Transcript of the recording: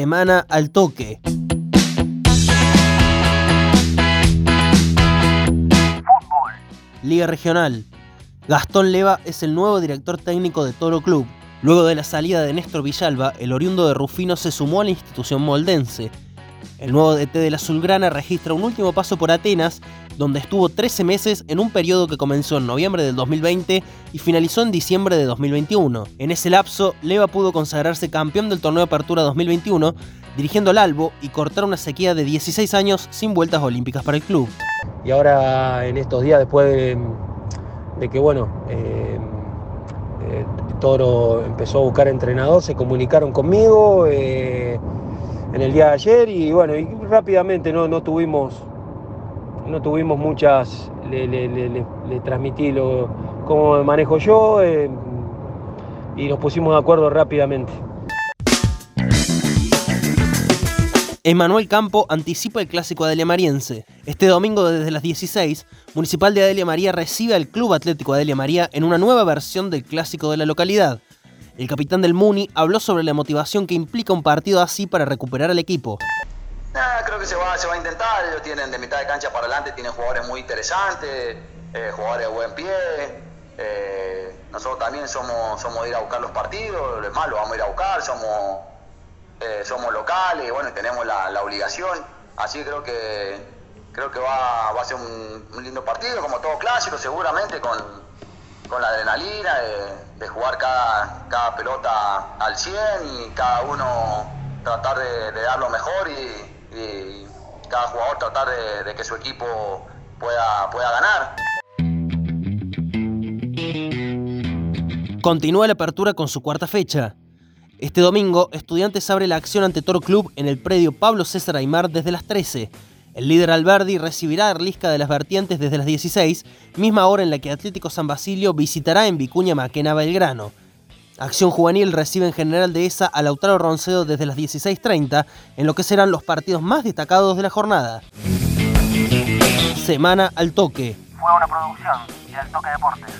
Semana al toque. Liga Regional. Gastón Leva es el nuevo director técnico de Toro Club. Luego de la salida de Néstor Villalba, el oriundo de Rufino se sumó a la institución moldense. El nuevo DT de la Azulgrana registra un último paso por Atenas, donde estuvo 13 meses en un periodo que comenzó en noviembre del 2020 y finalizó en diciembre de 2021. En ese lapso, Leva pudo consagrarse campeón del torneo de Apertura 2021, dirigiendo al Albo y cortar una sequía de 16 años sin vueltas olímpicas para el club. Y ahora en estos días, después de, que bueno, eh, eh, Toro empezó a buscar entrenador, se comunicaron conmigo. Eh, en el día de ayer y bueno, y rápidamente no, no tuvimos no tuvimos muchas, le, transmití lo, cómo me manejo yo eh, y nos pusimos de acuerdo rápidamente. Emanuel Campo anticipa el clásico Adelia Mariense. Este domingo desde las 16, Municipal de Adelia María recibe al Club Atlético Adelia María en una nueva versión del clásico de la localidad. El capitán del Muni habló sobre la motivación que implica un partido así para recuperar al equipo. creo que se va, se va a intentar, ellos tienen de mitad de cancha para adelante, tienen jugadores muy interesantes, eh, jugadores de buen pie. Eh, nosotros también somos, somos de ir a buscar los partidos, es malo, vamos a ir a buscar, somos, eh, somos locales, bueno, tenemos la, obligación. Así creo que creo que va, a ser un lindo partido, como todo clásico, seguramente con, con la adrenalina de, jugar cada, cada, pelota al 100 y cada uno tratar de, dar lo mejor y, cada jugador tratar de, que su equipo pueda, pueda ganar. Continúa la apertura con su cuarta fecha. Este domingo, Estudiantes abre la acción ante Toro Club en el predio Pablo César Aymar desde las 13. El líder Alberdi recibirá a Arlisca de las Vertientes desde las 16, misma hora en la que Atlético San Basilio visitará en Vicuña Maquena Belgrano. Acción Juvenil recibe en General de esa a Lautaro Roncedo desde las 16.30, en lo que serán los partidos más destacados de la jornada. Semana al toque. Fue una producción y al toque deportes.